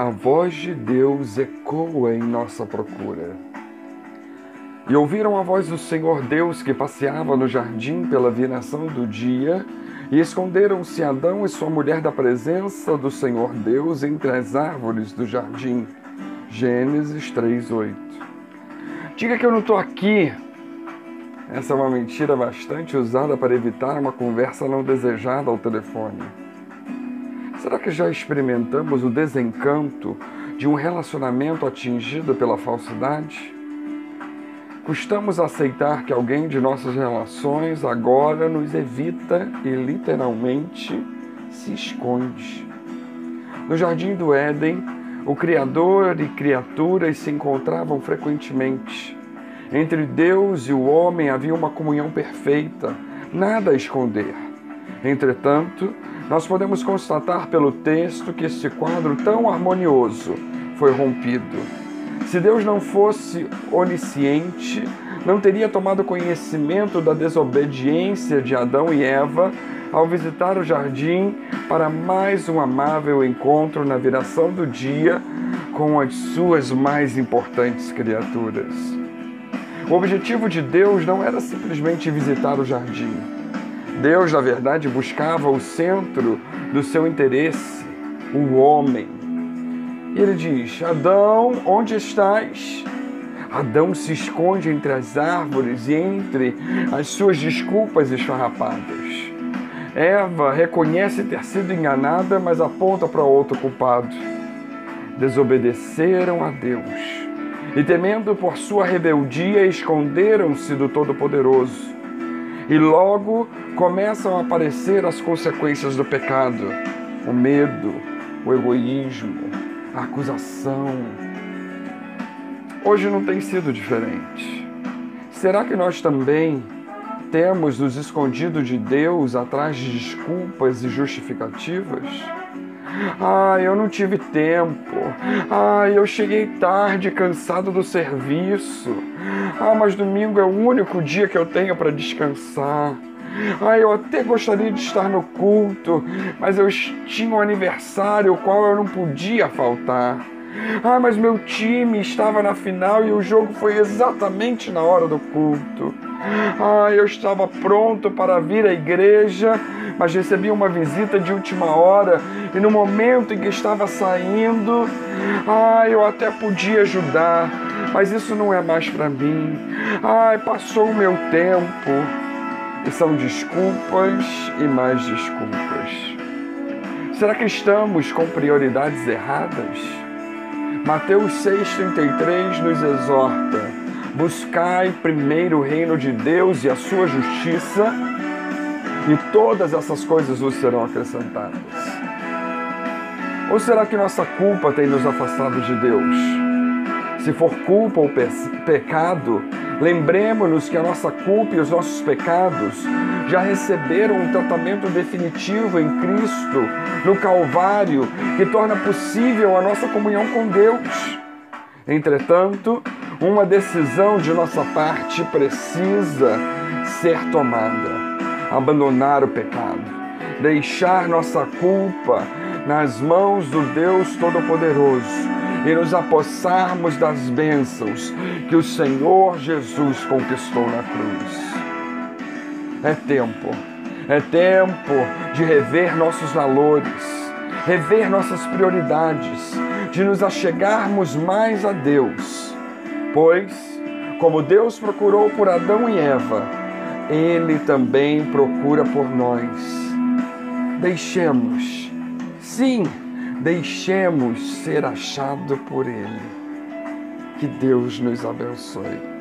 a voz de Deus ecoa em nossa procura. E ouviram a voz do Senhor Deus que passeava no jardim pela viração do dia, e esconderam-se Adão e sua mulher da presença do Senhor Deus entre as árvores do jardim. Gênesis 3:8. Diga que eu não estou aqui. Essa é uma mentira bastante usada para evitar uma conversa não desejada ao telefone. Será que já experimentamos o desencanto de um relacionamento atingido pela falsidade? Custamos aceitar que alguém de nossas relações agora nos evita e literalmente se esconde. No jardim do Éden, o Criador e criaturas se encontravam frequentemente. Entre Deus e o homem havia uma comunhão perfeita, nada a esconder. Entretanto, nós podemos constatar pelo texto que este quadro tão harmonioso foi rompido. Se Deus não fosse onisciente, não teria tomado conhecimento da desobediência de Adão e Eva ao visitar o jardim para mais um amável encontro na viração do dia com as suas mais importantes criaturas. O objetivo de Deus não era simplesmente visitar o jardim Deus, na verdade, buscava o centro do seu interesse, o homem. E ele diz: Adão, onde estás? Adão se esconde entre as árvores e entre as suas desculpas esfarrapadas. Eva reconhece ter sido enganada, mas aponta para outro culpado. Desobedeceram a Deus e, temendo por sua rebeldia, esconderam-se do Todo-Poderoso. E logo começam a aparecer as consequências do pecado: o medo, o egoísmo, a acusação. Hoje não tem sido diferente. Será que nós também temos nos escondido de Deus atrás de desculpas e justificativas? Ah, eu não tive tempo. Ah, eu cheguei tarde, cansado do serviço. Ah, mas domingo é o único dia que eu tenho para descansar. Ah, eu até gostaria de estar no culto, mas eu tinha um aniversário ao qual eu não podia faltar. Ah, mas meu time estava na final e o jogo foi exatamente na hora do culto. Ah, eu estava pronto para vir à igreja, mas recebi uma visita de última hora e no momento em que estava saindo, ah, eu até podia ajudar, mas isso não é mais para mim. Ai, passou o meu tempo. E são desculpas e mais desculpas. Será que estamos com prioridades erradas? Mateus 6,33 nos exorta: buscai primeiro o reino de Deus e a sua justiça, e todas essas coisas vos serão acrescentadas. Ou será que nossa culpa tem nos afastado de Deus? Se for culpa ou pecado, lembremos-nos que a nossa culpa e os nossos pecados já receberam um tratamento definitivo em Cristo, no Calvário, que torna possível a nossa comunhão com Deus. Entretanto, uma decisão de nossa parte precisa ser tomada: abandonar o pecado, deixar nossa culpa nas mãos do Deus Todo-Poderoso e nos apossarmos das bênçãos que o Senhor Jesus conquistou na cruz. É tempo, é tempo de rever nossos valores, rever nossas prioridades, de nos achegarmos mais a Deus, pois, como Deus procurou por Adão e Eva, Ele também procura por nós. Deixemos, sim, deixemos ser achado por Ele. Que Deus nos abençoe.